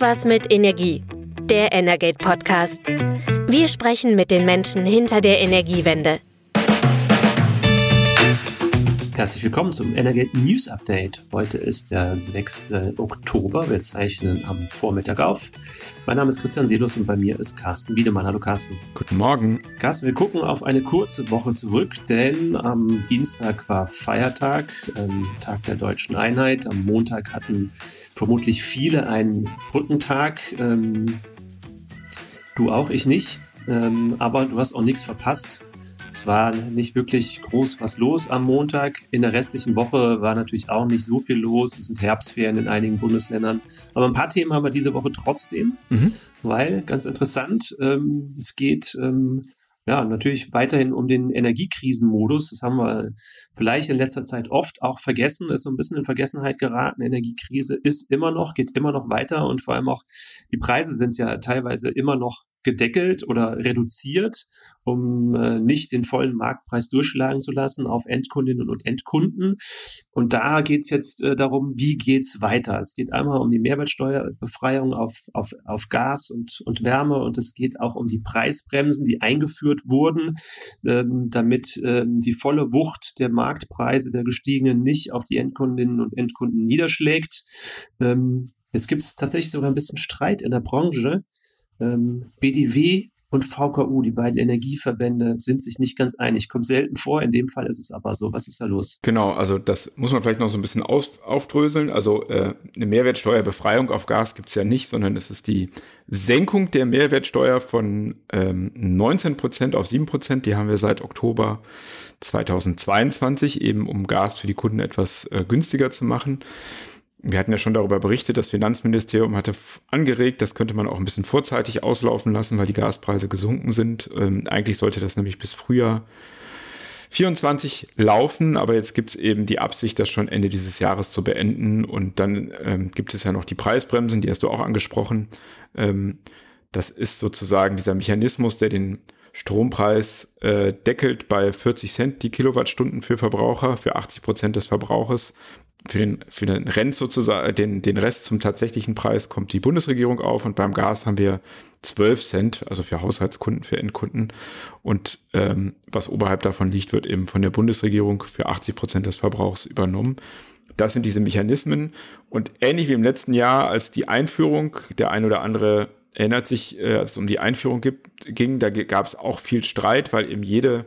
Irgendwas mit Energie. Der Energate Podcast. Wir sprechen mit den Menschen hinter der Energiewende. Herzlich willkommen zum Energate News Update. Heute ist der 6. Oktober. Wir zeichnen am Vormittag auf. Mein Name ist Christian Selus und bei mir ist Carsten Wiedemann. Hallo Carsten. Guten Morgen. Carsten, wir gucken auf eine kurze Woche zurück, denn am Dienstag war Feiertag, ähm, Tag der deutschen Einheit. Am Montag hatten vermutlich viele einen Brückentag. Ähm, du auch, ich nicht. Ähm, aber du hast auch nichts verpasst. Es war nicht wirklich groß was los am Montag. In der restlichen Woche war natürlich auch nicht so viel los. Es sind Herbstferien in einigen Bundesländern. Aber ein paar Themen haben wir diese Woche trotzdem, mhm. weil ganz interessant, ähm, es geht ähm, ja, natürlich weiterhin um den Energiekrisenmodus. Das haben wir vielleicht in letzter Zeit oft auch vergessen, ist so ein bisschen in Vergessenheit geraten. Energiekrise ist immer noch, geht immer noch weiter und vor allem auch die Preise sind ja teilweise immer noch gedeckelt oder reduziert, um äh, nicht den vollen Marktpreis durchschlagen zu lassen auf Endkundinnen und Endkunden. Und da geht's jetzt äh, darum, wie geht's weiter. Es geht einmal um die Mehrwertsteuerbefreiung auf, auf, auf Gas und, und Wärme und es geht auch um die Preisbremsen, die eingeführt wurden, ähm, damit ähm, die volle Wucht der Marktpreise der gestiegenen nicht auf die Endkundinnen und Endkunden niederschlägt. Ähm, Jetzt gibt es tatsächlich sogar ein bisschen Streit in der Branche, ähm, BDW und VKU, die beiden Energieverbände, sind sich nicht ganz einig. Kommt selten vor, in dem Fall ist es aber so. Was ist da los? Genau, also das muss man vielleicht noch so ein bisschen auf, aufdröseln. Also äh, eine Mehrwertsteuerbefreiung auf Gas gibt es ja nicht, sondern es ist die Senkung der Mehrwertsteuer von ähm, 19 Prozent auf 7 Prozent. Die haben wir seit Oktober 2022, eben um Gas für die Kunden etwas äh, günstiger zu machen. Wir hatten ja schon darüber berichtet, das Finanzministerium hatte angeregt, das könnte man auch ein bisschen vorzeitig auslaufen lassen, weil die Gaspreise gesunken sind. Ähm, eigentlich sollte das nämlich bis Frühjahr 24 laufen, aber jetzt gibt es eben die Absicht, das schon Ende dieses Jahres zu beenden. Und dann ähm, gibt es ja noch die Preisbremsen, die hast du auch angesprochen. Ähm, das ist sozusagen dieser Mechanismus, der den Strompreis äh, deckelt bei 40 Cent die Kilowattstunden für Verbraucher, für 80 Prozent des Verbrauches für den, für den Rent sozusagen, den, den Rest zum tatsächlichen Preis kommt die Bundesregierung auf und beim Gas haben wir 12 Cent, also für Haushaltskunden, für Endkunden. Und ähm, was oberhalb davon liegt, wird eben von der Bundesregierung für 80 Prozent des Verbrauchs übernommen. Das sind diese Mechanismen. Und ähnlich wie im letzten Jahr, als die Einführung, der ein oder andere erinnert sich, äh, als es um die Einführung gibt, ging, da gab es auch viel Streit, weil eben jede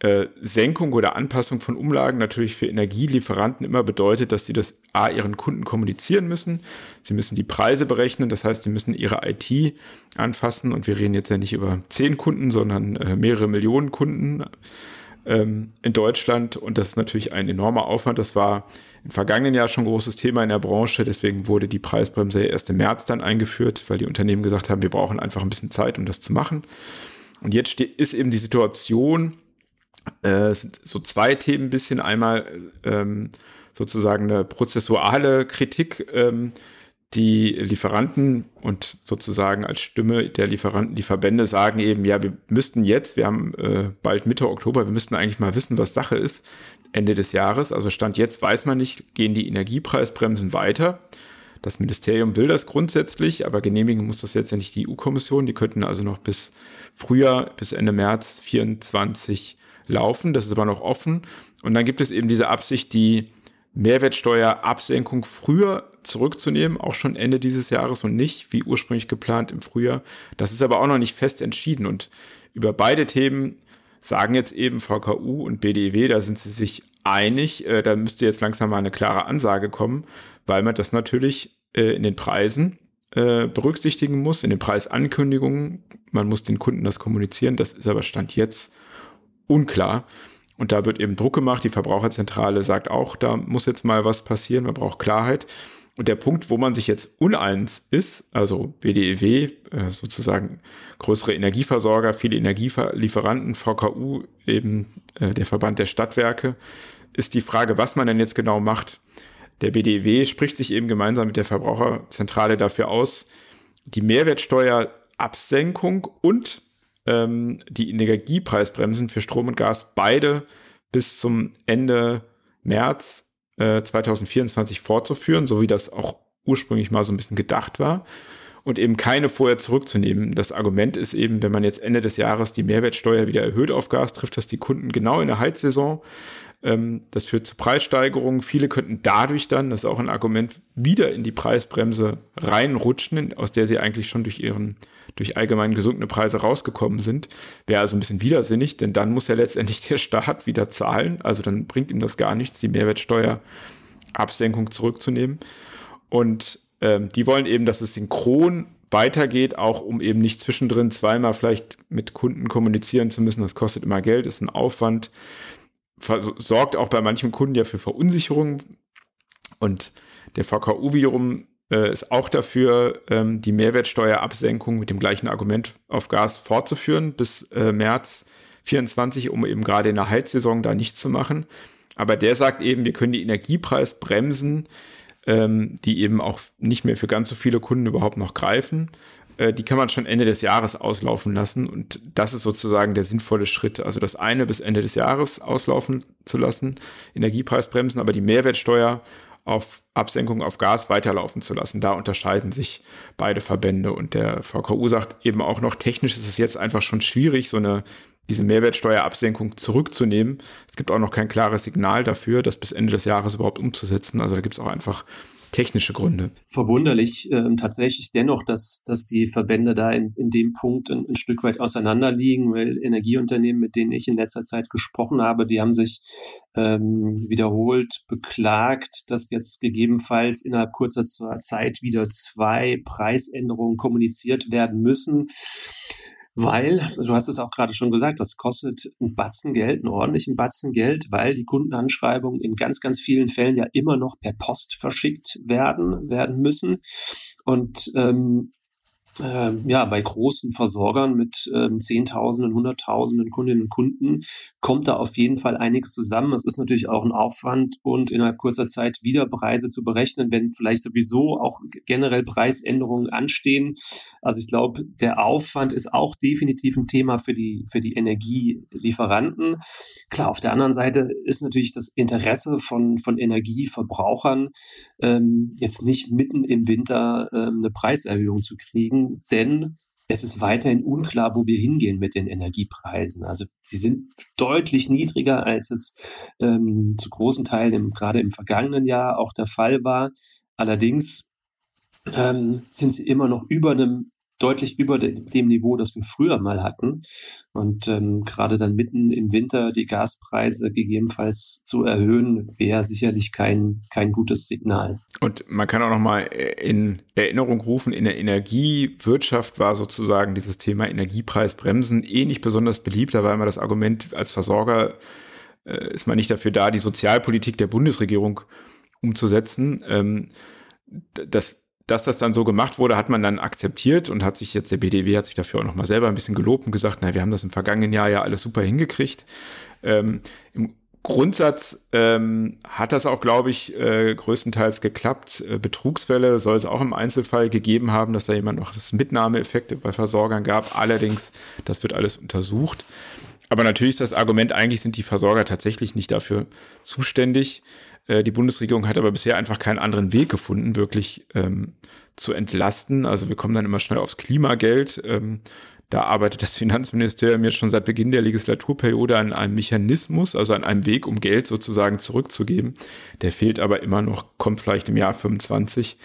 äh, Senkung oder Anpassung von Umlagen natürlich für Energielieferanten immer bedeutet, dass sie das A ihren Kunden kommunizieren müssen. Sie müssen die Preise berechnen, das heißt, sie müssen ihre IT anfassen und wir reden jetzt ja nicht über zehn Kunden, sondern äh, mehrere Millionen Kunden ähm, in Deutschland und das ist natürlich ein enormer Aufwand. Das war im vergangenen Jahr schon großes Thema in der Branche, deswegen wurde die Preisbremse erst im März dann eingeführt, weil die Unternehmen gesagt haben, wir brauchen einfach ein bisschen Zeit, um das zu machen. Und jetzt ist eben die Situation, äh, sind so zwei Themen ein bisschen. Einmal ähm, sozusagen eine prozessuale Kritik, ähm, die Lieferanten und sozusagen als Stimme der Lieferanten, die Verbände sagen eben, ja, wir müssten jetzt, wir haben äh, bald Mitte Oktober, wir müssten eigentlich mal wissen, was Sache ist, Ende des Jahres. Also Stand jetzt weiß man nicht, gehen die Energiepreisbremsen weiter. Das Ministerium will das grundsätzlich, aber genehmigen muss das jetzt ja nicht die EU-Kommission. Die könnten also noch bis Frühjahr, bis Ende März 24 laufen. Das ist aber noch offen. Und dann gibt es eben diese Absicht, die Mehrwertsteuerabsenkung früher zurückzunehmen, auch schon Ende dieses Jahres und nicht wie ursprünglich geplant im Frühjahr. Das ist aber auch noch nicht fest entschieden. Und über beide Themen sagen jetzt eben VKU und BDEW, da sind sie sich einig. Äh, da müsste jetzt langsam mal eine klare Ansage kommen, weil man das natürlich äh, in den Preisen äh, berücksichtigen muss, in den Preisankündigungen. Man muss den Kunden das kommunizieren. Das ist aber Stand jetzt unklar. Und da wird eben Druck gemacht. Die Verbraucherzentrale sagt auch, da muss jetzt mal was passieren. Man braucht Klarheit. Und der Punkt, wo man sich jetzt uneins ist, also WDEW, äh, sozusagen größere Energieversorger, viele Energielieferanten, VKU, eben äh, der Verband der Stadtwerke, ist die Frage, was man denn jetzt genau macht. Der BDEW spricht sich eben gemeinsam mit der Verbraucherzentrale dafür aus, die Mehrwertsteuerabsenkung und ähm, die Energiepreisbremsen für Strom und Gas beide bis zum Ende März äh, 2024 fortzuführen, so wie das auch ursprünglich mal so ein bisschen gedacht war und eben keine vorher zurückzunehmen. Das Argument ist eben, wenn man jetzt Ende des Jahres die Mehrwertsteuer wieder erhöht auf Gas, trifft das die Kunden genau in der Heizsaison. Ähm, das führt zu Preissteigerungen. Viele könnten dadurch dann, das ist auch ein Argument, wieder in die Preisbremse reinrutschen, aus der sie eigentlich schon durch ihren, durch allgemein gesunkene Preise rausgekommen sind. Wäre also ein bisschen widersinnig, denn dann muss ja letztendlich der Staat wieder zahlen. Also dann bringt ihm das gar nichts, die Mehrwertsteuerabsenkung zurückzunehmen. Und ähm, die wollen eben, dass es synchron weitergeht, auch um eben nicht zwischendrin zweimal vielleicht mit Kunden kommunizieren zu müssen. Das kostet immer Geld, ist ein Aufwand, sorgt auch bei manchen Kunden ja für Verunsicherung. Und der VKU wiederum äh, ist auch dafür, ähm, die Mehrwertsteuerabsenkung mit dem gleichen Argument auf Gas fortzuführen bis äh, März 24, um eben gerade in der Heizsaison da nichts zu machen. Aber der sagt eben, wir können die Energiepreisbremsen ähm, die eben auch nicht mehr für ganz so viele Kunden überhaupt noch greifen. Äh, die kann man schon Ende des Jahres auslaufen lassen und das ist sozusagen der sinnvolle Schritt. Also das eine bis Ende des Jahres auslaufen zu lassen, Energiepreisbremsen, aber die Mehrwertsteuer auf Absenkung auf Gas weiterlaufen zu lassen. Da unterscheiden sich beide Verbände und der VKU sagt eben auch noch, technisch ist es jetzt einfach schon schwierig, so eine diese Mehrwertsteuerabsenkung zurückzunehmen. Es gibt auch noch kein klares Signal dafür, das bis Ende des Jahres überhaupt umzusetzen. Also da gibt es auch einfach technische Gründe. Verwunderlich äh, tatsächlich dennoch, dass, dass die Verbände da in, in dem Punkt ein, ein Stück weit auseinanderliegen, weil Energieunternehmen, mit denen ich in letzter Zeit gesprochen habe, die haben sich ähm, wiederholt beklagt, dass jetzt gegebenenfalls innerhalb kurzer Zeit wieder zwei Preisänderungen kommuniziert werden müssen weil, du hast es auch gerade schon gesagt, das kostet ein Batzen Geld, einen ordentlichen Batzen Geld, weil die Kundenanschreibungen in ganz, ganz vielen Fällen ja immer noch per Post verschickt werden, werden müssen. Und ähm, äh, ja, bei großen Versorgern mit ähm, Zehntausenden, Hunderttausenden Kundinnen und Kunden kommt da auf jeden Fall einiges zusammen. Es ist natürlich auch ein Aufwand und innerhalb kurzer Zeit wieder Preise zu berechnen, wenn vielleicht sowieso auch generell Preisänderungen anstehen. Also ich glaube, der Aufwand ist auch definitiv ein Thema für die, für die Energielieferanten. Klar, auf der anderen Seite ist natürlich das Interesse von, von Energieverbrauchern, ähm, jetzt nicht mitten im Winter ähm, eine Preiserhöhung zu kriegen denn es ist weiterhin unklar, wo wir hingehen mit den Energiepreisen. Also sie sind deutlich niedriger, als es ähm, zu großen Teilen im, gerade im vergangenen Jahr auch der Fall war. Allerdings ähm, sind sie immer noch über einem deutlich über dem Niveau, das wir früher mal hatten. Und ähm, gerade dann mitten im Winter die Gaspreise gegebenenfalls zu erhöhen, wäre sicherlich kein, kein gutes Signal. Und man kann auch noch mal in Erinnerung rufen, in der Energiewirtschaft war sozusagen dieses Thema Energiepreisbremsen eh nicht besonders beliebt. Da war immer das Argument, als Versorger äh, ist man nicht dafür da, die Sozialpolitik der Bundesregierung umzusetzen. Ähm, das dass das dann so gemacht wurde, hat man dann akzeptiert und hat sich jetzt, der BDW hat sich dafür auch nochmal selber ein bisschen gelobt und gesagt, na, wir haben das im vergangenen Jahr ja alles super hingekriegt. Ähm, Im Grundsatz ähm, hat das auch, glaube ich, äh, größtenteils geklappt. Äh, Betrugsfälle soll es auch im Einzelfall gegeben haben, dass da jemand noch das Mitnahmeeffekte bei Versorgern gab. Allerdings, das wird alles untersucht. Aber natürlich ist das Argument, eigentlich sind die Versorger tatsächlich nicht dafür zuständig. Äh, die Bundesregierung hat aber bisher einfach keinen anderen Weg gefunden, wirklich ähm, zu entlasten. Also wir kommen dann immer schnell aufs Klimageld. Ähm, da arbeitet das Finanzministerium jetzt schon seit Beginn der Legislaturperiode an einem Mechanismus, also an einem Weg, um Geld sozusagen zurückzugeben. Der fehlt aber immer noch, kommt vielleicht im Jahr 25.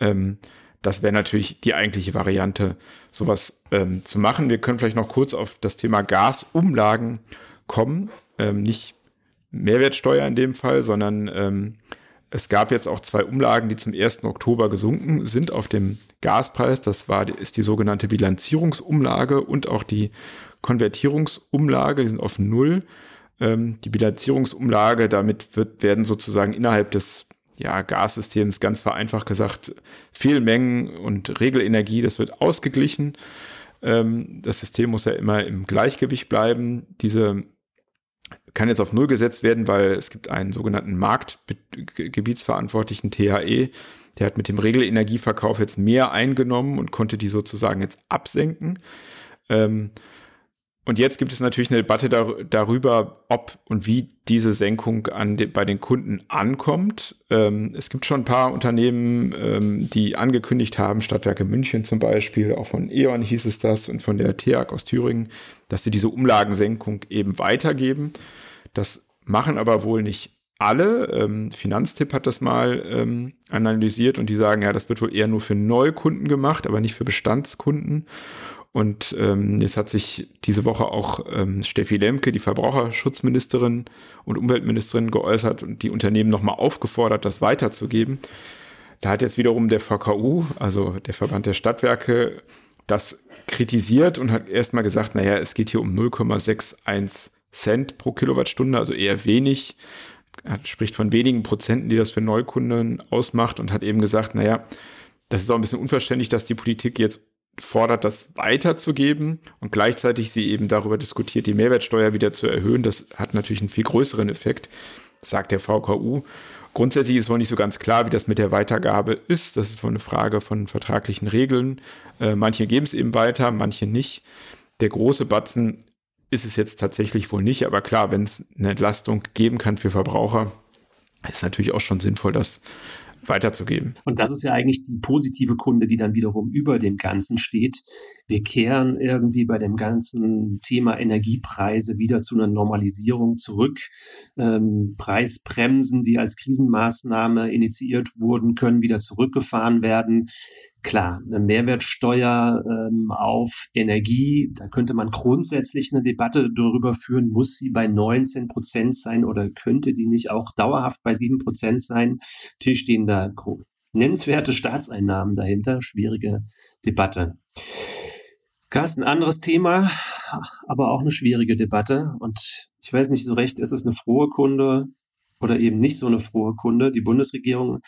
Ähm, das wäre natürlich die eigentliche Variante, sowas ähm, zu machen. Wir können vielleicht noch kurz auf das Thema Gasumlagen kommen. Ähm, nicht Mehrwertsteuer in dem Fall, sondern ähm, es gab jetzt auch zwei Umlagen, die zum 1. Oktober gesunken sind auf dem Gaspreis. Das war, ist die sogenannte Bilanzierungsumlage und auch die Konvertierungsumlage, die sind auf Null. Ähm, die Bilanzierungsumlage, damit wird, werden sozusagen innerhalb des ja, Gassystems ganz vereinfacht gesagt Fehlmengen und Regelenergie, das wird ausgeglichen. Ähm, das System muss ja immer im Gleichgewicht bleiben. Diese kann jetzt auf Null gesetzt werden, weil es gibt einen sogenannten Marktgebietsverantwortlichen THE, der hat mit dem Regelenergieverkauf jetzt mehr eingenommen und konnte die sozusagen jetzt absenken. Ähm, Und jetzt gibt es natürlich eine Debatte dar darüber, ob und wie diese Senkung an de bei den Kunden ankommt. Ähm, es gibt schon ein paar Unternehmen, ähm, die angekündigt haben, Stadtwerke München zum Beispiel, auch von E.ON hieß es das und von der TEAG aus Thüringen, dass sie diese Umlagensenkung eben weitergeben. Das machen aber wohl nicht alle. Ähm, Finanztipp hat das mal ähm, analysiert und die sagen, ja, das wird wohl eher nur für Neukunden gemacht, aber nicht für Bestandskunden. Und ähm, jetzt hat sich diese Woche auch ähm, Steffi Lemke, die Verbraucherschutzministerin und Umweltministerin, geäußert und die Unternehmen nochmal aufgefordert, das weiterzugeben. Da hat jetzt wiederum der VKU, also der Verband der Stadtwerke, das kritisiert und hat erstmal gesagt, naja, es geht hier um 0,61 Cent pro Kilowattstunde, also eher wenig. Er spricht von wenigen Prozenten, die das für Neukunden ausmacht und hat eben gesagt, naja, das ist auch ein bisschen unverständlich, dass die Politik jetzt fordert, das weiterzugeben und gleichzeitig sie eben darüber diskutiert, die Mehrwertsteuer wieder zu erhöhen. Das hat natürlich einen viel größeren Effekt, sagt der VKU. Grundsätzlich ist wohl nicht so ganz klar, wie das mit der Weitergabe ist. Das ist wohl eine Frage von vertraglichen Regeln. Äh, manche geben es eben weiter, manche nicht. Der große Batzen ist es jetzt tatsächlich wohl nicht, aber klar, wenn es eine Entlastung geben kann für Verbraucher, ist natürlich auch schon sinnvoll, das weiterzugeben. Und das ist ja eigentlich die positive Kunde, die dann wiederum über dem Ganzen steht. Wir kehren irgendwie bei dem ganzen Thema Energiepreise wieder zu einer Normalisierung zurück. Ähm, Preisbremsen, die als Krisenmaßnahme initiiert wurden, können wieder zurückgefahren werden. Klar, eine Mehrwertsteuer ähm, auf Energie, da könnte man grundsätzlich eine Debatte darüber führen, muss sie bei 19 Prozent sein oder könnte die nicht auch dauerhaft bei 7 Prozent sein? Natürlich stehen da nennenswerte Staatseinnahmen dahinter, schwierige Debatte. Carsten, anderes Thema, aber auch eine schwierige Debatte. Und ich weiß nicht so recht, ist es eine frohe Kunde oder eben nicht so eine frohe Kunde? Die Bundesregierung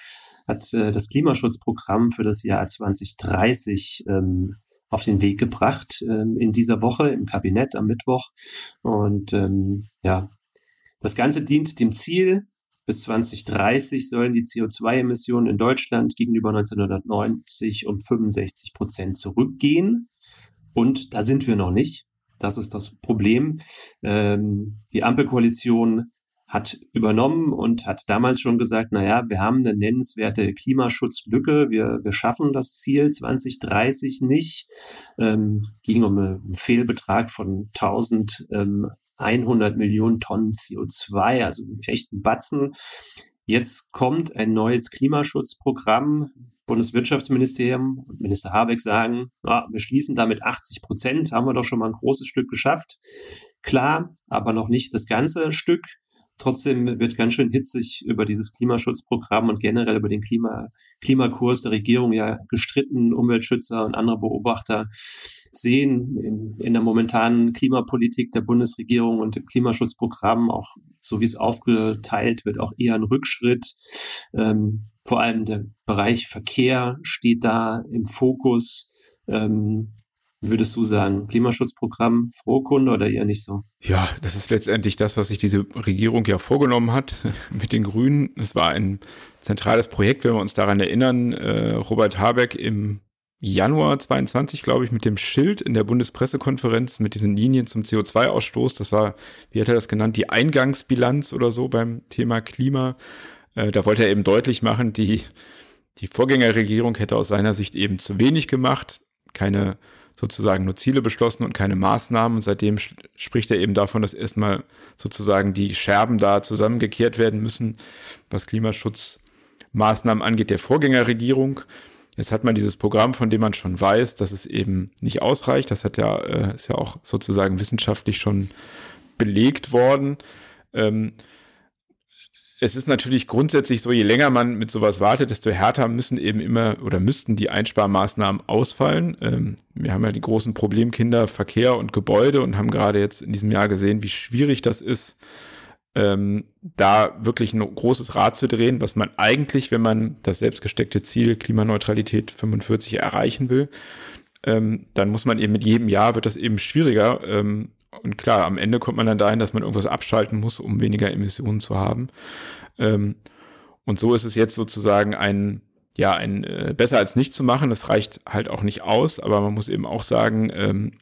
hat äh, das Klimaschutzprogramm für das Jahr 2030 ähm, auf den Weg gebracht ähm, in dieser Woche im Kabinett am Mittwoch. Und ähm, ja, das Ganze dient dem Ziel, bis 2030 sollen die CO2-Emissionen in Deutschland gegenüber 1990 um 65 Prozent zurückgehen. Und da sind wir noch nicht. Das ist das Problem. Ähm, die Ampelkoalition hat übernommen und hat damals schon gesagt, naja, wir haben eine nennenswerte Klimaschutzlücke, wir, wir schaffen das Ziel 2030 nicht. Ähm, ging um einen Fehlbetrag von 1100 ähm, Millionen Tonnen CO2, also echt ein Batzen. Jetzt kommt ein neues Klimaschutzprogramm. Bundeswirtschaftsministerium und Minister Habeck sagen, ja, wir schließen damit 80 Prozent, haben wir doch schon mal ein großes Stück geschafft. Klar, aber noch nicht das ganze Stück. Trotzdem wird ganz schön hitzig über dieses Klimaschutzprogramm und generell über den Klima, Klimakurs der Regierung ja gestritten. Umweltschützer und andere Beobachter sehen in, in der momentanen Klimapolitik der Bundesregierung und dem Klimaschutzprogramm, auch so wie es aufgeteilt wird, auch eher ein Rückschritt. Ähm, vor allem der Bereich Verkehr steht da im Fokus. Ähm, Würdest du sagen, Klimaschutzprogramm Frohkunde oder eher nicht so? Ja, das ist letztendlich das, was sich diese Regierung ja vorgenommen hat mit den Grünen. Es war ein zentrales Projekt, wenn wir uns daran erinnern. Äh, Robert Habeck im Januar 22, glaube ich, mit dem Schild in der Bundespressekonferenz mit diesen Linien zum CO2-Ausstoß. Das war, wie hat er das genannt, die Eingangsbilanz oder so beim Thema Klima. Äh, da wollte er eben deutlich machen, die, die Vorgängerregierung hätte aus seiner Sicht eben zu wenig gemacht, keine sozusagen nur Ziele beschlossen und keine Maßnahmen. Und seitdem spricht er eben davon, dass erstmal sozusagen die Scherben da zusammengekehrt werden müssen, was Klimaschutzmaßnahmen angeht, der Vorgängerregierung. Jetzt hat man dieses Programm, von dem man schon weiß, dass es eben nicht ausreicht. Das hat ja, äh, ist ja auch sozusagen wissenschaftlich schon belegt worden. Ähm, es ist natürlich grundsätzlich so, je länger man mit sowas wartet, desto härter müssen eben immer oder müssten die Einsparmaßnahmen ausfallen. Ähm, wir haben ja die großen Problemkinder Verkehr und Gebäude und haben gerade jetzt in diesem Jahr gesehen, wie schwierig das ist, ähm, da wirklich ein großes Rad zu drehen, was man eigentlich, wenn man das selbstgesteckte Ziel Klimaneutralität 45 erreichen will, ähm, dann muss man eben mit jedem Jahr wird das eben schwieriger. Ähm, und klar, am Ende kommt man dann dahin, dass man irgendwas abschalten muss, um weniger Emissionen zu haben. Ähm, und so ist es jetzt sozusagen ein, ja, ein äh, besser als nicht zu machen. Das reicht halt auch nicht aus, aber man muss eben auch sagen, ähm,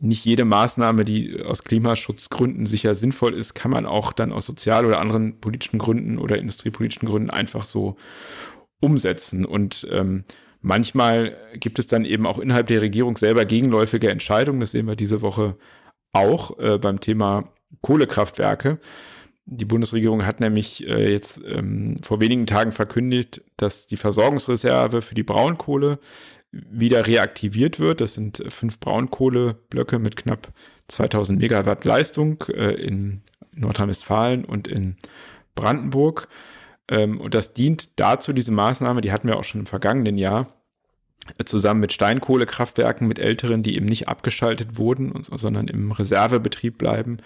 nicht jede Maßnahme, die aus Klimaschutzgründen sicher sinnvoll ist, kann man auch dann aus sozial oder anderen politischen Gründen oder industriepolitischen Gründen einfach so umsetzen. Und ähm, manchmal gibt es dann eben auch innerhalb der Regierung selber gegenläufige Entscheidungen. Das sehen wir diese Woche auch äh, beim Thema Kohlekraftwerke. Die Bundesregierung hat nämlich äh, jetzt ähm, vor wenigen Tagen verkündigt, dass die Versorgungsreserve für die Braunkohle wieder reaktiviert wird. Das sind fünf Braunkohleblöcke mit knapp 2000 Megawatt Leistung äh, in Nordrhein-Westfalen und in Brandenburg. Ähm, und das dient dazu, diese Maßnahme, die hatten wir auch schon im vergangenen Jahr, zusammen mit Steinkohlekraftwerken, mit älteren, die eben nicht abgeschaltet wurden, sondern im Reservebetrieb bleiben,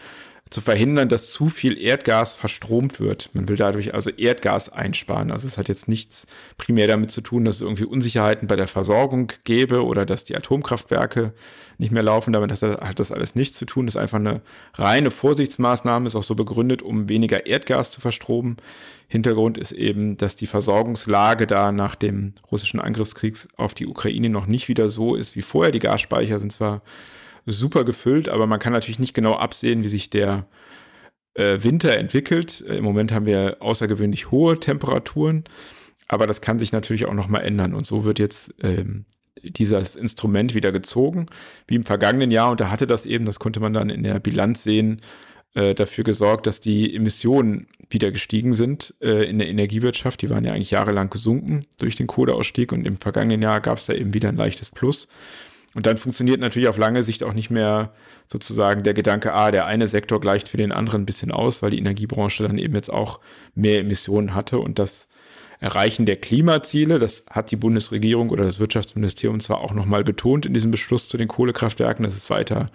zu verhindern, dass zu viel Erdgas verstromt wird. Man will dadurch also Erdgas einsparen. Also es hat jetzt nichts primär damit zu tun, dass es irgendwie Unsicherheiten bei der Versorgung gäbe oder dass die Atomkraftwerke nicht mehr laufen. Damit hat das alles nichts zu tun. Das ist einfach eine reine Vorsichtsmaßnahme, ist auch so begründet, um weniger Erdgas zu verstromen. Hintergrund ist eben, dass die Versorgungslage da nach dem russischen Angriffskrieg auf die Ukraine noch nicht wieder so ist wie vorher. Die Gasspeicher sind zwar super gefüllt, aber man kann natürlich nicht genau absehen, wie sich der äh, Winter entwickelt. Äh, Im Moment haben wir außergewöhnlich hohe Temperaturen, aber das kann sich natürlich auch nochmal ändern. Und so wird jetzt ähm, dieses Instrument wieder gezogen, wie im vergangenen Jahr. Und da hatte das eben, das konnte man dann in der Bilanz sehen, äh, dafür gesorgt, dass die Emissionen wieder gestiegen sind äh, in der Energiewirtschaft. Die waren ja eigentlich jahrelang gesunken durch den Kohleausstieg und im vergangenen Jahr gab es da eben wieder ein leichtes Plus. Und dann funktioniert natürlich auf lange Sicht auch nicht mehr sozusagen der Gedanke, ah, der eine Sektor gleicht für den anderen ein bisschen aus, weil die Energiebranche dann eben jetzt auch mehr Emissionen hatte. Und das Erreichen der Klimaziele, das hat die Bundesregierung oder das Wirtschaftsministerium zwar auch nochmal betont in diesem Beschluss zu den Kohlekraftwerken, das ist weiter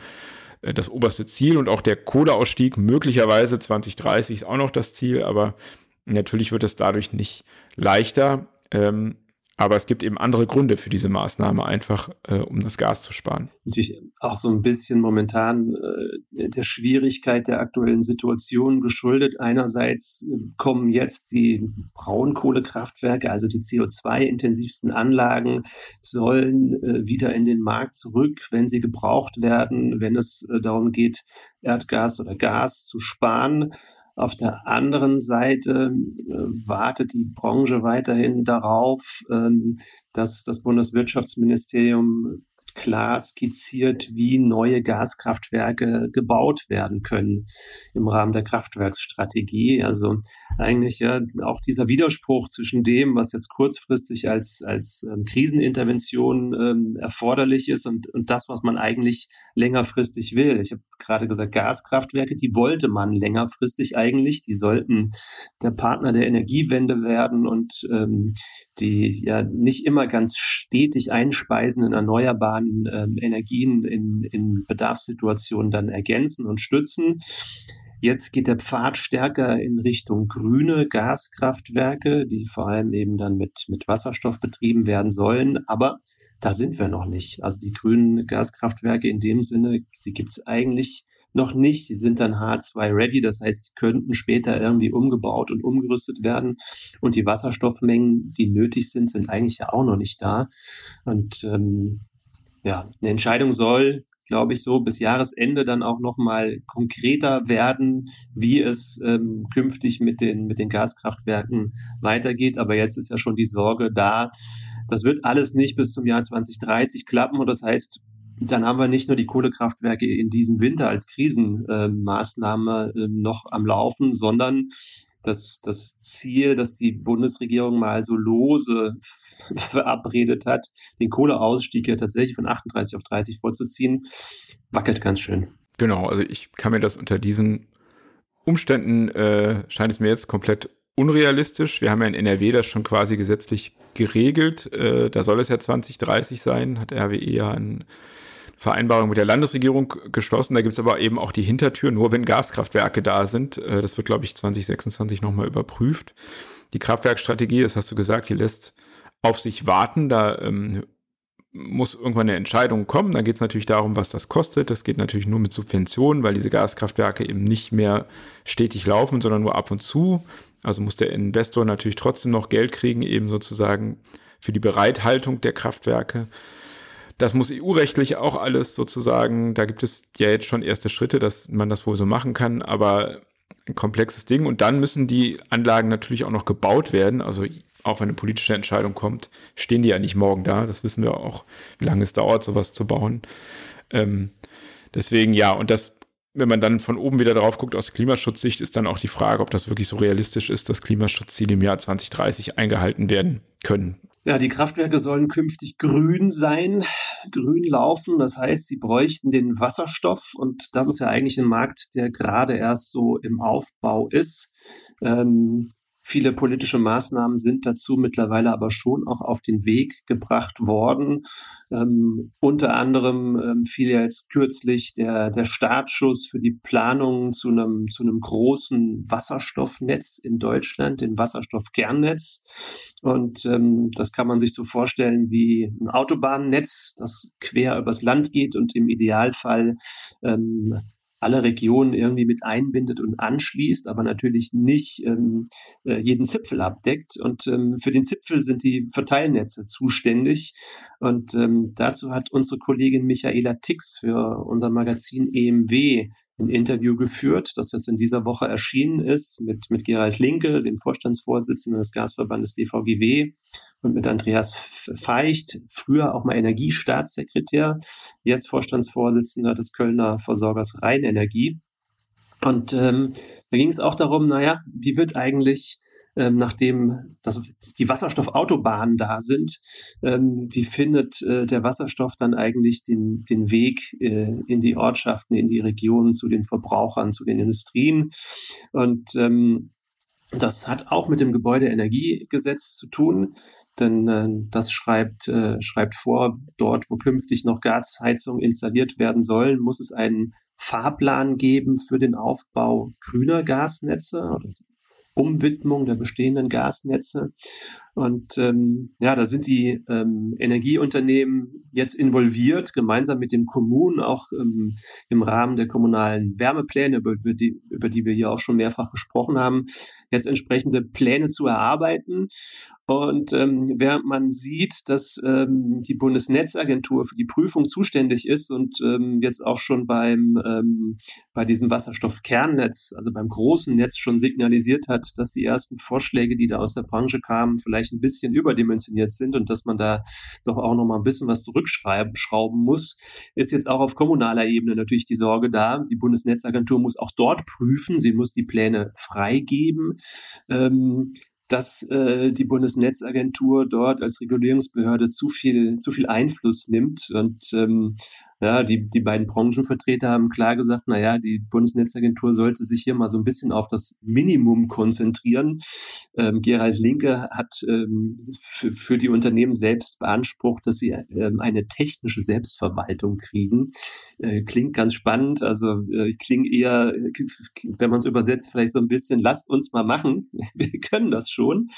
äh, das oberste Ziel. Und auch der Kohleausstieg möglicherweise 2030 ist auch noch das Ziel, aber natürlich wird es dadurch nicht leichter. Ähm, aber es gibt eben andere Gründe für diese Maßnahme, einfach äh, um das Gas zu sparen. Natürlich auch so ein bisschen momentan äh, der Schwierigkeit der aktuellen Situation geschuldet. Einerseits äh, kommen jetzt die Braunkohlekraftwerke, also die CO2-intensivsten Anlagen, sollen äh, wieder in den Markt zurück, wenn sie gebraucht werden, wenn es äh, darum geht, Erdgas oder Gas zu sparen. Auf der anderen Seite äh, wartet die Branche weiterhin darauf, ähm, dass das Bundeswirtschaftsministerium klar skizziert, wie neue Gaskraftwerke gebaut werden können im Rahmen der Kraftwerksstrategie. Also eigentlich ja auch dieser Widerspruch zwischen dem, was jetzt kurzfristig als, als ähm, Krisenintervention ähm, erforderlich ist und, und das, was man eigentlich längerfristig will. Ich habe gerade gesagt, Gaskraftwerke, die wollte man längerfristig eigentlich. Die sollten der Partner der Energiewende werden und ähm, die ja nicht immer ganz stetig einspeisenden erneuerbaren erneuerbaren ähm, Energien in, in Bedarfssituationen dann ergänzen und stützen. Jetzt geht der Pfad stärker in Richtung grüne Gaskraftwerke, die vor allem eben dann mit, mit Wasserstoff betrieben werden sollen. Aber da sind wir noch nicht. Also die grünen Gaskraftwerke in dem Sinne, sie gibt es eigentlich noch nicht. Sie sind dann H2-ready, das heißt, sie könnten später irgendwie umgebaut und umgerüstet werden. Und die Wasserstoffmengen, die nötig sind, sind eigentlich ja auch noch nicht da. Und ähm, ja, eine Entscheidung soll, glaube ich, so bis Jahresende dann auch nochmal konkreter werden, wie es ähm, künftig mit den, mit den Gaskraftwerken weitergeht. Aber jetzt ist ja schon die Sorge da, das wird alles nicht bis zum Jahr 2030 klappen. Und das heißt, dann haben wir nicht nur die Kohlekraftwerke in diesem Winter als Krisenmaßnahme äh, noch am Laufen, sondern das, das Ziel, das die Bundesregierung mal so lose verabredet hat, den Kohleausstieg ja tatsächlich von 38 auf 30 vorzuziehen, wackelt ganz schön. Genau, also ich kann mir das unter diesen Umständen, äh, scheint es mir jetzt komplett unrealistisch. Wir haben ja in NRW das schon quasi gesetzlich geregelt. Äh, da soll es ja 2030 sein, hat RWE ja eine Vereinbarung mit der Landesregierung geschlossen. Da gibt es aber eben auch die Hintertür, nur wenn Gaskraftwerke da sind. Äh, das wird, glaube ich, 2026 nochmal überprüft. Die Kraftwerkstrategie, das hast du gesagt, die lässt auf sich warten. Da ähm, muss irgendwann eine Entscheidung kommen. Da geht es natürlich darum, was das kostet. Das geht natürlich nur mit Subventionen, weil diese Gaskraftwerke eben nicht mehr stetig laufen, sondern nur ab und zu. Also muss der Investor natürlich trotzdem noch Geld kriegen, eben sozusagen für die Bereithaltung der Kraftwerke. Das muss EU-rechtlich auch alles sozusagen, da gibt es ja jetzt schon erste Schritte, dass man das wohl so machen kann, aber ein komplexes Ding. Und dann müssen die Anlagen natürlich auch noch gebaut werden. Also auch wenn eine politische Entscheidung kommt, stehen die ja nicht morgen da. Das wissen wir auch, wie lange es dauert, sowas zu bauen. Ähm, deswegen ja, und das wenn man dann von oben wieder drauf guckt aus Klimaschutzsicht, ist dann auch die Frage, ob das wirklich so realistisch ist, dass Klimaschutzziele im Jahr 2030 eingehalten werden können. Ja, die Kraftwerke sollen künftig grün sein, grün laufen. Das heißt, sie bräuchten den Wasserstoff und das ist ja eigentlich ein Markt, der gerade erst so im Aufbau ist. Ähm, Viele politische Maßnahmen sind dazu mittlerweile aber schon auch auf den Weg gebracht worden. Ähm, unter anderem ähm, fiel ja jetzt kürzlich der, der Startschuss für die Planung zu einem, zu einem großen Wasserstoffnetz in Deutschland, dem Wasserstoffkernnetz. Und ähm, das kann man sich so vorstellen wie ein Autobahnnetz, das quer übers Land geht und im Idealfall ähm, alle Regionen irgendwie mit einbindet und anschließt, aber natürlich nicht ähm, äh, jeden Zipfel abdeckt. Und ähm, für den Zipfel sind die Verteilnetze zuständig. Und ähm, dazu hat unsere Kollegin Michaela Tix für unser Magazin EMW ein Interview geführt, das jetzt in dieser Woche erschienen ist, mit, mit Gerald Linke, dem Vorstandsvorsitzenden des Gasverbandes DVGW und mit Andreas Feicht, früher auch mal Energiestaatssekretär, jetzt Vorstandsvorsitzender des Kölner Versorgers Rheinenergie. Und ähm, da ging es auch darum, naja, wie wird eigentlich ähm, nachdem das, die Wasserstoffautobahnen da sind, ähm, wie findet äh, der Wasserstoff dann eigentlich den, den Weg äh, in die Ortschaften, in die Regionen, zu den Verbrauchern, zu den Industrien? Und ähm, das hat auch mit dem Gebäudeenergiegesetz zu tun, denn äh, das schreibt, äh, schreibt vor, dort, wo künftig noch Gasheizungen installiert werden sollen, muss es einen Fahrplan geben für den Aufbau grüner Gasnetze Umwidmung der bestehenden Gasnetze. Und ähm, ja, da sind die ähm, Energieunternehmen jetzt involviert, gemeinsam mit den Kommunen, auch ähm, im Rahmen der kommunalen Wärmepläne, über, über, die, über die wir hier auch schon mehrfach gesprochen haben, jetzt entsprechende Pläne zu erarbeiten. Und ähm, während man sieht, dass ähm, die Bundesnetzagentur für die Prüfung zuständig ist und ähm, jetzt auch schon beim ähm, bei diesem Wasserstoffkernnetz, also beim großen Netz schon signalisiert hat, dass die ersten Vorschläge, die da aus der Branche kamen, vielleicht vielleicht ein bisschen überdimensioniert sind und dass man da doch auch noch mal ein bisschen was zurückschrauben muss, ist jetzt auch auf kommunaler Ebene natürlich die Sorge da. Die Bundesnetzagentur muss auch dort prüfen, sie muss die Pläne freigeben. Ähm, dass äh, die Bundesnetzagentur dort als Regulierungsbehörde zu viel, zu viel Einfluss nimmt. Und ähm, ja, die, die beiden Branchenvertreter haben klar gesagt, naja, die Bundesnetzagentur sollte sich hier mal so ein bisschen auf das Minimum konzentrieren. Ähm, Gerald Linke hat ähm, für die Unternehmen selbst beansprucht, dass sie ähm, eine technische Selbstverwaltung kriegen. Äh, klingt ganz spannend, also äh, klingt eher, wenn man es übersetzt, vielleicht so ein bisschen, lasst uns mal machen. Wir können das schon.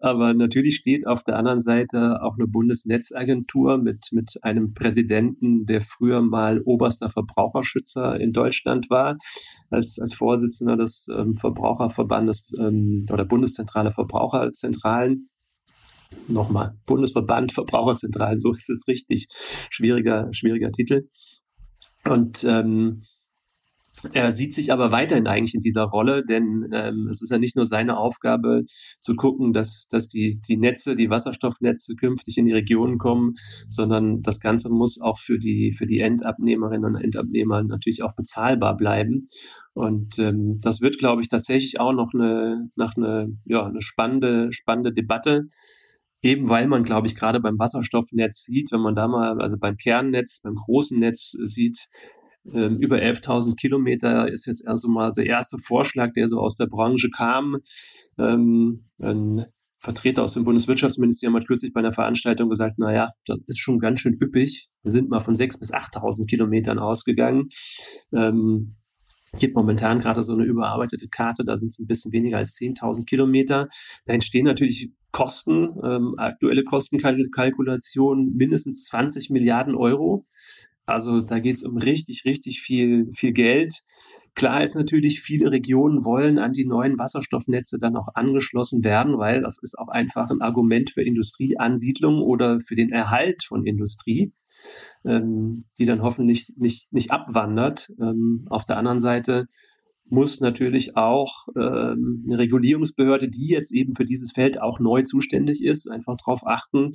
Aber natürlich steht auf der anderen Seite auch eine Bundesnetzagentur mit, mit einem Präsidenten, der früher mal oberster Verbraucherschützer in Deutschland war, als, als Vorsitzender des ähm, Verbraucherverbandes ähm, oder Bundeszentrale Verbraucherzentralen nochmal, Bundesverband Verbraucherzentralen, so ist es richtig. Schwieriger, schwieriger Titel. Und ähm, er sieht sich aber weiterhin eigentlich in dieser Rolle, denn ähm, es ist ja nicht nur seine Aufgabe zu gucken, dass, dass die, die Netze, die Wasserstoffnetze künftig in die Regionen kommen, sondern das Ganze muss auch für die, für die Endabnehmerinnen und Endabnehmer natürlich auch bezahlbar bleiben. Und ähm, das wird, glaube ich, tatsächlich auch noch eine, nach eine, ja, eine spannende, spannende Debatte eben weil man, glaube ich, gerade beim Wasserstoffnetz sieht, wenn man da mal, also beim Kernnetz, beim großen Netz sieht, ähm, über 11.000 Kilometer ist jetzt erst mal der erste Vorschlag, der so aus der Branche kam. Ähm, ein Vertreter aus dem Bundeswirtschaftsministerium hat kürzlich bei einer Veranstaltung gesagt, naja, das ist schon ganz schön üppig. Wir sind mal von 6.000 bis 8.000 Kilometern ausgegangen. Ähm, gibt momentan gerade so eine überarbeitete Karte, da sind es ein bisschen weniger als 10.000 Kilometer. Da entstehen natürlich Kosten, ähm, aktuelle Kostenkalkulation mindestens 20 Milliarden Euro. Also da geht es um richtig, richtig viel, viel Geld. Klar ist natürlich, viele Regionen wollen an die neuen Wasserstoffnetze dann auch angeschlossen werden, weil das ist auch einfach ein Argument für Industrieansiedlung oder für den Erhalt von Industrie, ähm, die dann hoffentlich nicht, nicht abwandert. Ähm, auf der anderen Seite muss natürlich auch ähm, eine Regulierungsbehörde, die jetzt eben für dieses Feld auch neu zuständig ist, einfach darauf achten,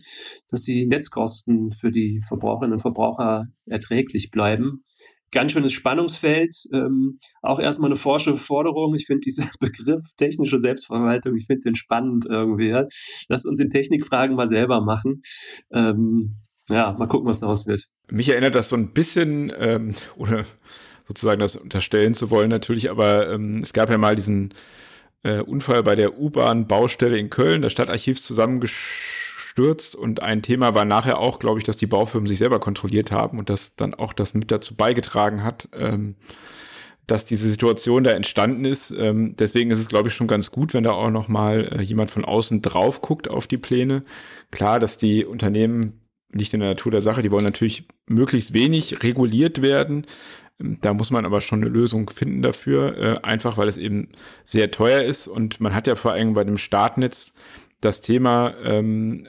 dass die Netzkosten für die Verbraucherinnen und Verbraucher erträglich bleiben ganz schönes Spannungsfeld. Ähm, auch erstmal eine forsche Forderung. Ich finde diesen Begriff technische Selbstverwaltung, ich finde den spannend irgendwie. Ja. Lass uns in Technikfragen mal selber machen. Ähm, ja, mal gucken, was daraus wird. Mich erinnert das so ein bisschen, ähm, oder sozusagen das unterstellen zu wollen natürlich, aber ähm, es gab ja mal diesen äh, Unfall bei der U-Bahn-Baustelle in Köln, das Stadtarchiv zusammengeschnitten gestürzt und ein Thema war nachher auch, glaube ich, dass die Baufirmen sich selber kontrolliert haben und das dann auch das mit dazu beigetragen hat, ähm, dass diese Situation da entstanden ist. Ähm, deswegen ist es, glaube ich, schon ganz gut, wenn da auch noch mal äh, jemand von außen drauf guckt auf die Pläne. Klar, dass die Unternehmen nicht in der Natur der Sache, die wollen natürlich möglichst wenig reguliert werden. Da muss man aber schon eine Lösung finden dafür, äh, einfach weil es eben sehr teuer ist und man hat ja vor allem bei dem Startnetz das Thema, ähm,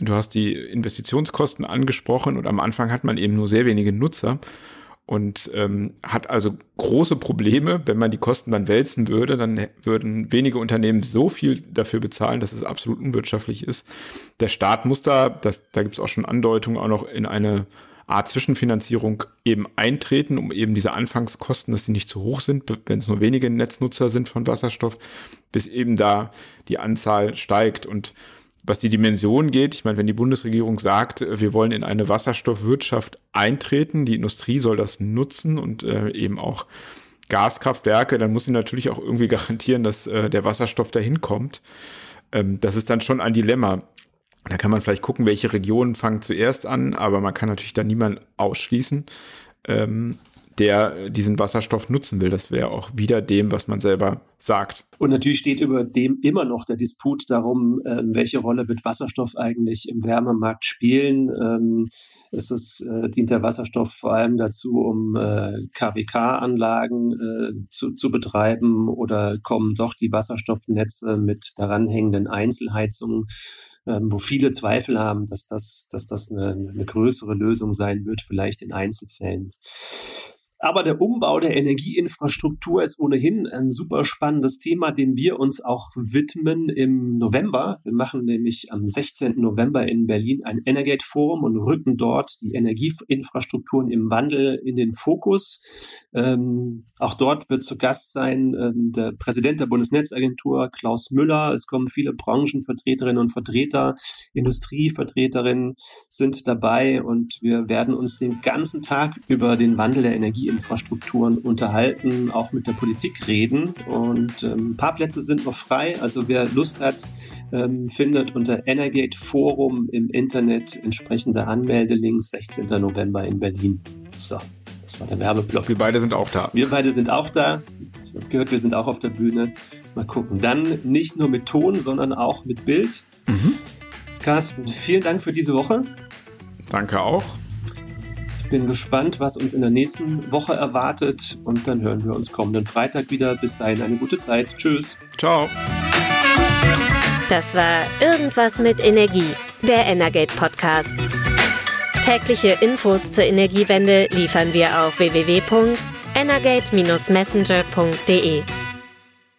Du hast die Investitionskosten angesprochen und am Anfang hat man eben nur sehr wenige Nutzer und ähm, hat also große Probleme. Wenn man die Kosten dann wälzen würde, dann würden wenige Unternehmen so viel dafür bezahlen, dass es absolut unwirtschaftlich ist. Der Staat muss da, das, da gibt es auch schon Andeutungen, auch noch in eine Art Zwischenfinanzierung eben eintreten, um eben diese Anfangskosten, dass die nicht zu hoch sind, wenn es nur wenige Netznutzer sind von Wasserstoff, bis eben da die Anzahl steigt. Und was die Dimension geht, ich meine, wenn die Bundesregierung sagt, wir wollen in eine Wasserstoffwirtschaft eintreten, die Industrie soll das nutzen und äh, eben auch Gaskraftwerke, dann muss sie natürlich auch irgendwie garantieren, dass äh, der Wasserstoff dahin kommt. Ähm, das ist dann schon ein Dilemma. Da kann man vielleicht gucken, welche Regionen fangen zuerst an, aber man kann natürlich da niemanden ausschließen. Ähm, der diesen Wasserstoff nutzen will. Das wäre auch wieder dem, was man selber sagt. Und natürlich steht über dem immer noch der Disput darum, äh, welche Rolle wird Wasserstoff eigentlich im Wärmemarkt spielen. Ähm, ist es, äh, dient der Wasserstoff vor allem dazu, um äh, KWK-Anlagen äh, zu, zu betreiben oder kommen doch die Wasserstoffnetze mit daran hängenden Einzelheizungen ähm, wo viele Zweifel haben, dass das, dass das eine, eine größere Lösung sein wird, vielleicht in Einzelfällen. Aber der Umbau der Energieinfrastruktur ist ohnehin ein super spannendes Thema, dem wir uns auch widmen im November. Wir machen nämlich am 16. November in Berlin ein Energate Forum und rücken dort die Energieinfrastrukturen im Wandel in den Fokus. Ähm, auch dort wird zu Gast sein ähm, der Präsident der Bundesnetzagentur, Klaus Müller. Es kommen viele Branchenvertreterinnen und Vertreter, Industrievertreterinnen sind dabei und wir werden uns den ganzen Tag über den Wandel der Energie Infrastrukturen unterhalten, auch mit der Politik reden. Und ähm, ein paar Plätze sind noch frei. Also wer Lust hat, ähm, findet unter Energate Forum im Internet entsprechende Anmeldelinks 16. November in Berlin. So, das war der Werbeblock. Wir beide sind auch da. Wir beide sind auch da. Ich habe gehört, wir sind auch auf der Bühne. Mal gucken. Dann nicht nur mit Ton, sondern auch mit Bild. Mhm. Carsten, vielen Dank für diese Woche. Danke auch. Bin gespannt, was uns in der nächsten Woche erwartet und dann hören wir uns kommenden Freitag wieder. Bis dahin eine gute Zeit. Tschüss. Ciao. Das war Irgendwas mit Energie, der Energate Podcast. Tägliche Infos zur Energiewende liefern wir auf www.energate-messenger.de.